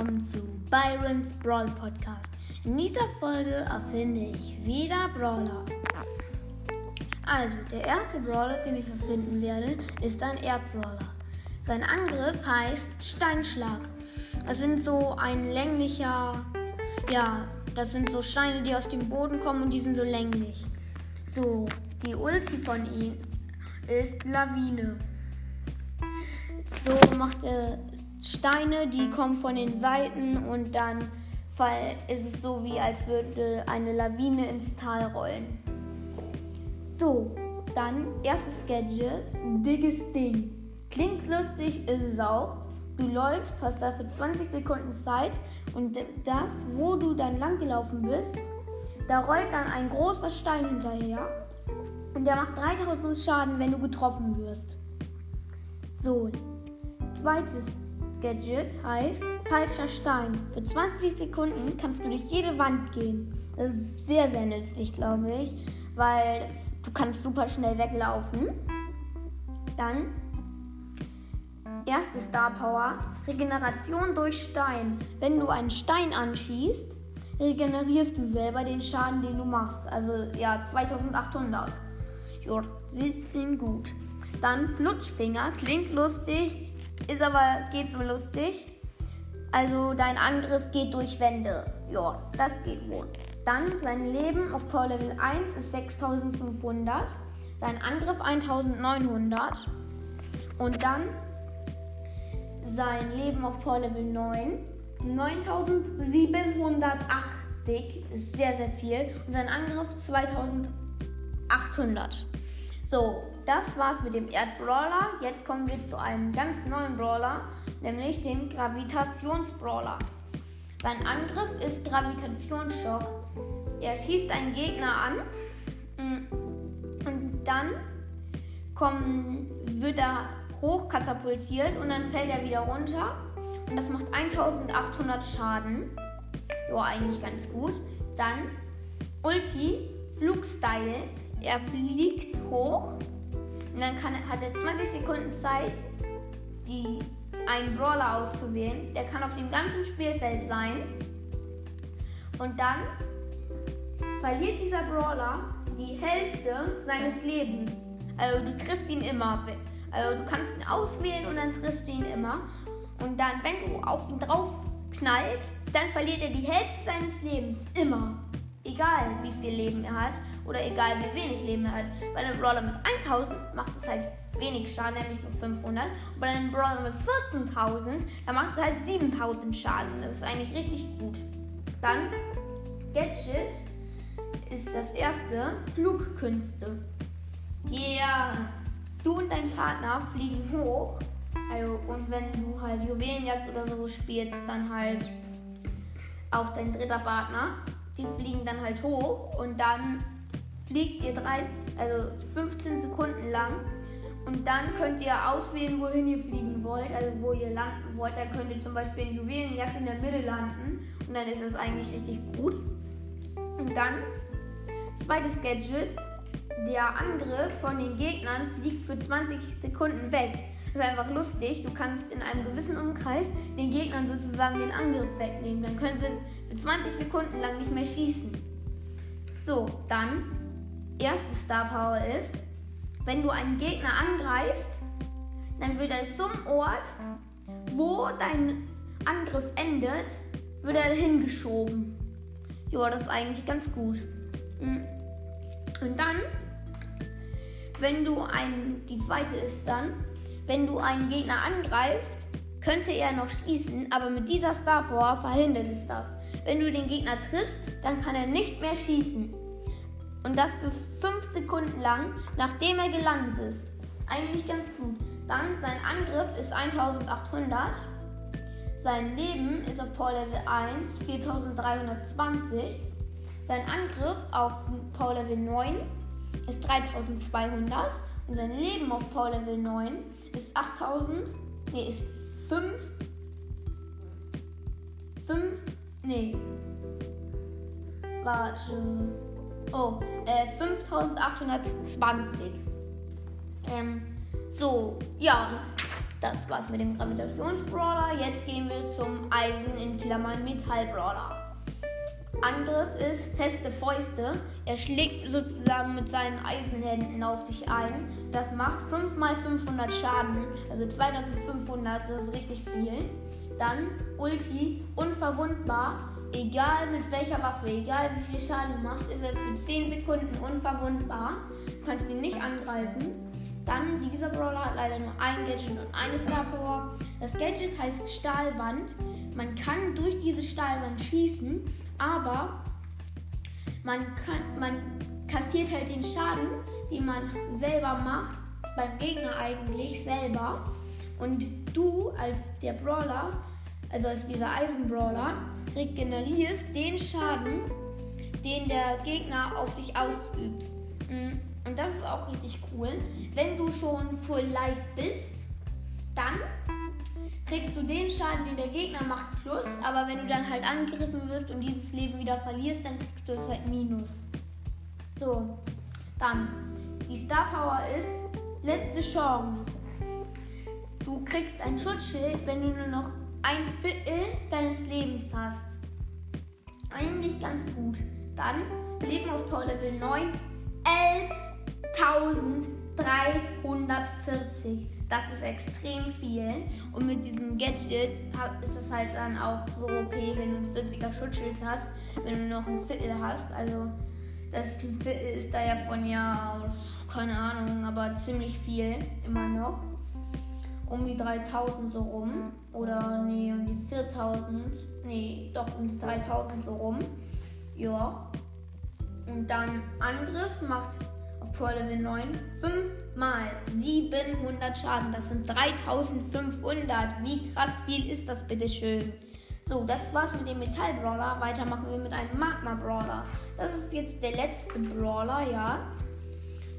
willkommen zu Byron's Brawl Podcast. In dieser Folge erfinde ich wieder Brawler. Also, der erste Brawler, den ich erfinden werde, ist ein Erdbrawler. Sein Angriff heißt Steinschlag. Das sind so ein länglicher, ja, das sind so Steine, die aus dem Boden kommen und die sind so länglich. So, die Ulti von ihm ist Lawine. So macht er Steine, die kommen von den Seiten und dann ist es so, wie als würde eine Lawine ins Tal rollen. So, dann erstes Gadget, dickes Ding. Klingt lustig, ist es auch. Du läufst, hast dafür 20 Sekunden Zeit und das, wo du dann langgelaufen bist, da rollt dann ein großer Stein hinterher und der macht 3000 Schaden, wenn du getroffen wirst. So, zweites Gadget heißt falscher Stein. Für 20 Sekunden kannst du durch jede Wand gehen. Das ist sehr, sehr nützlich, glaube ich, weil das, du kannst super schnell weglaufen. Dann erste Star Power, Regeneration durch Stein. Wenn du einen Stein anschießt, regenerierst du selber den Schaden, den du machst. Also ja, 2800. Ja, sie sind gut. Dann Flutschfinger, klingt lustig, ist aber geht so lustig. Also dein Angriff geht durch Wände. Ja, das geht wohl. Dann sein Leben auf Power Level 1 ist 6500. Sein Angriff 1900. Und dann sein Leben auf Power Level 9 9780 ist sehr, sehr viel. Und sein Angriff 2800. So, das war's mit dem Erdbrawler. Jetzt kommen wir zu einem ganz neuen Brawler, nämlich dem Gravitationsbrawler. Sein Angriff ist Gravitationsschock. Er schießt einen Gegner an mm, und dann kommen, wird er hochkatapultiert und dann fällt er wieder runter. Und das macht 1800 Schaden. Ja, eigentlich ganz gut. Dann Ulti, Flugstyle er fliegt hoch und dann kann, hat er 20 Sekunden Zeit, die, einen Brawler auszuwählen. Der kann auf dem ganzen Spielfeld sein. Und dann verliert dieser Brawler die Hälfte seines Lebens. Also du triffst ihn immer. Also du kannst ihn auswählen und dann triffst du ihn immer. Und dann, wenn du auf ihn drauf knallst, dann verliert er die Hälfte seines Lebens. Immer. Egal wie viel Leben er hat oder egal wie wenig Leben hat. Bei einem Brawler mit 1000 macht es halt wenig Schaden, nämlich nur 500. Und bei einem Brawler mit 14.000, da macht es halt 7000 Schaden. Das ist eigentlich richtig gut. Dann Gadget ist das erste Flugkünste. Yeah. Du und dein Partner fliegen hoch. Also, und wenn du halt Juwelenjagd oder so spielst, dann halt auch dein dritter Partner die fliegen dann halt hoch und dann fliegt ihr 30, also 15 Sekunden lang und dann könnt ihr auswählen, wohin ihr fliegen wollt, also wo ihr landen wollt. Dann könnt ihr zum Beispiel in Juwelenjagd in der Mitte landen und dann ist das eigentlich richtig gut. Und dann, zweites Gadget, der Angriff von den Gegnern fliegt für 20 Sekunden weg. Das ist einfach lustig. Du kannst in einem gewissen Umkreis den Gegnern sozusagen den Angriff wegnehmen. Dann können sie für 20 Sekunden lang nicht mehr schießen. So, dann, erste Star Power ist, wenn du einen Gegner angreifst, dann wird er zum Ort, wo dein Angriff endet, wird er hingeschoben. Ja, das ist eigentlich ganz gut. Hm. Und dann, wenn du einen, die zweite ist dann, wenn du einen Gegner angreifst, könnte er noch schießen, aber mit dieser Star Power verhindert es das. Wenn du den Gegner triffst, dann kann er nicht mehr schießen. Und das für 5 Sekunden lang, nachdem er gelandet ist. Eigentlich ganz gut. Dann sein Angriff ist 1800. Sein Leben ist auf Power Level 1 4320. Sein Angriff auf Power Level 9 ist 3200. Und sein Leben auf Power Level 9 ist 8000. Nee, ist 5. 5. Nee. Warte. Oh, äh, 5820. Ähm, so, ja. Das war's mit dem Gravitationsbrawler. Jetzt gehen wir zum Eisen in Klammern Metallbrawler. Angriff ist feste Fäuste. Er schlägt sozusagen mit seinen Eisenhänden auf dich ein. Das macht 5 mal 500 Schaden, also 2500, das ist richtig viel. Dann Ulti, unverwundbar. Egal mit welcher Waffe, egal wie viel Schaden du machst, ist er für 10 Sekunden unverwundbar. Du kannst ihn nicht angreifen. Dann, dieser Brawler hat leider nur ein Gadget und eine Star Power. Das Gadget heißt Stahlwand. Man kann durch diese Stahlwand schießen, aber man, kann, man kassiert halt den Schaden, den man selber macht, beim Gegner eigentlich selber. Und du als der Brawler, also als dieser Eisenbrawler, regenerierst den Schaden, den der Gegner auf dich ausübt. Mm, und das ist auch richtig cool. Wenn du schon full life bist, dann kriegst du den Schaden, den der Gegner macht, plus. Aber wenn du dann halt angegriffen wirst und dieses Leben wieder verlierst, dann kriegst du es halt minus. So, dann. Die Star Power ist letzte Chance. Du kriegst ein Schutzschild, wenn du nur noch ein Viertel deines Lebens hast. Eigentlich ganz gut. Dann Leben auf Tor Level 9. 11.340. Das ist extrem viel. Und mit diesem Gadget ist es halt dann auch so OP, wenn du ein 40er Schutzschild hast, wenn du noch ein Viertel hast. Also das Viertel ist da ja von ja, keine Ahnung, aber ziemlich viel immer noch. Um die 3000 so rum. Oder nee, um die 4000. Nee, doch um die 3000 so rum. Ja. Und dann Angriff macht auf Pro Level 9 5 mal 700 Schaden. Das sind 3500. Wie krass viel ist das bitte schön? So, das war's mit dem Metall Brawler. Weiter machen wir mit einem Magma Brawler. Das ist jetzt der letzte Brawler, ja.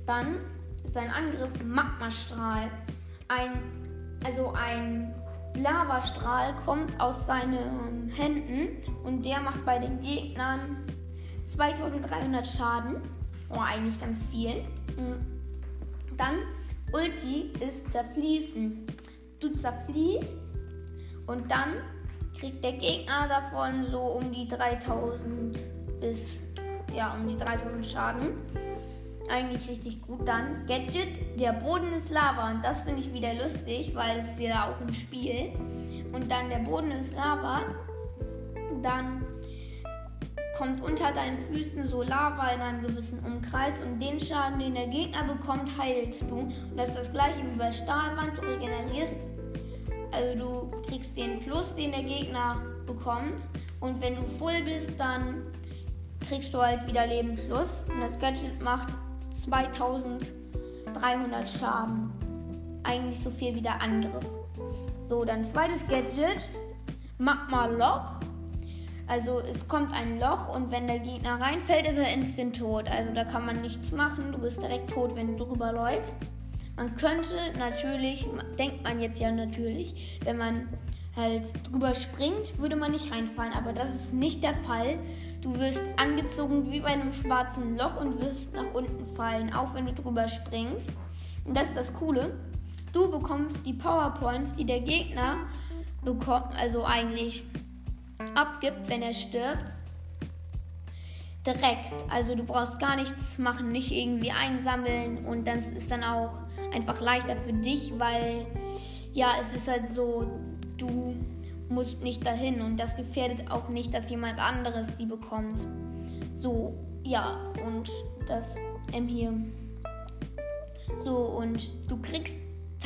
Dann ist sein Angriff Magma Strahl. Ein, also ein Lavastrahl kommt aus seinen Händen und der macht bei den Gegnern 2300 Schaden. Oh, eigentlich ganz viel. Mm. Dann Ulti ist zerfließen. Du zerfließt und dann kriegt der Gegner davon so um die 3000 bis ja um die 3000 Schaden. Eigentlich richtig gut. Dann Gadget, der Boden ist Lava und das finde ich wieder lustig, weil es ist ja auch ein Spiel. Und dann der Boden ist Lava. Dann kommt unter deinen Füßen so Lava in einem gewissen Umkreis und den Schaden, den der Gegner bekommt, heilst du. Und das ist das gleiche wie bei Stahlwand, du regenerierst, also du kriegst den Plus, den der Gegner bekommt und wenn du voll bist, dann kriegst du halt wieder Leben Plus und das Gadget macht 2300 Schaden. Eigentlich so viel wie der Angriff. So, dann zweites Gadget, Magma Loch. Also es kommt ein Loch und wenn der Gegner reinfällt, ist er instant tot. Also da kann man nichts machen. Du bist direkt tot, wenn du drüber läufst. Man könnte natürlich, denkt man jetzt ja natürlich, wenn man halt drüber springt, würde man nicht reinfallen. Aber das ist nicht der Fall. Du wirst angezogen wie bei einem schwarzen Loch und wirst nach unten fallen, auch wenn du drüber springst. Und das ist das Coole. Du bekommst die Powerpoints, die der Gegner bekommt, also eigentlich abgibt, wenn er stirbt, direkt. Also du brauchst gar nichts machen, nicht irgendwie einsammeln und dann ist dann auch einfach leichter für dich, weil ja, es ist halt so, du musst nicht dahin und das gefährdet auch nicht, dass jemand anderes die bekommt. So, ja, und das ähm, hier. So, und du kriegst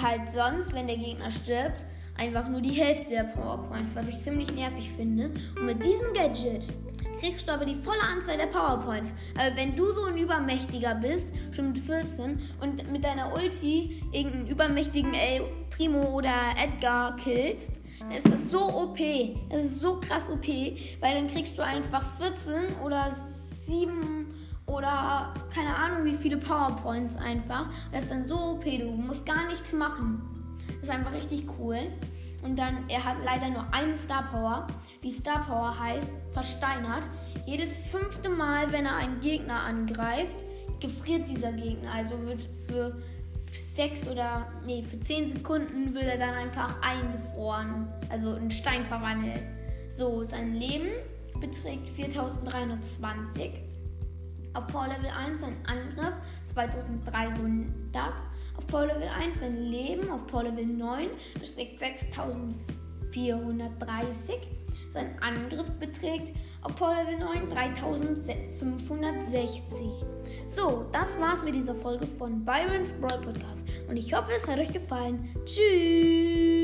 halt sonst, wenn der Gegner stirbt, einfach nur die Hälfte der Powerpoints, was ich ziemlich nervig finde. Und mit diesem Gadget kriegst du aber die volle Anzahl der Powerpoints. Aber wenn du so ein Übermächtiger bist, schon mit 14, und mit deiner Ulti irgendeinen übermächtigen El Primo oder Edgar killst, dann ist das so OP. Das ist so krass OP, weil dann kriegst du einfach 14 oder 7 oder keine Ahnung wie viele Powerpoints einfach. Das ist dann so OP, du musst gar nichts machen. Das ist einfach richtig cool. Und dann, er hat leider nur eine Star Power. Die Star Power heißt versteinert. Jedes fünfte Mal, wenn er einen Gegner angreift, gefriert dieser Gegner. Also wird für 6 oder, nee, für 10 Sekunden wird er dann einfach eingefroren, also in Stein verwandelt. So, sein Leben beträgt 4320. Auf Power Level 1 sein Angriff 2300. Auf Power Level 1 sein Leben auf Power Level 9 beträgt 6430. Sein Angriff beträgt auf Power Level 9 3560. So, das war's mit dieser Folge von Byron's Brawl Podcast. Und ich hoffe, es hat euch gefallen. Tschüss!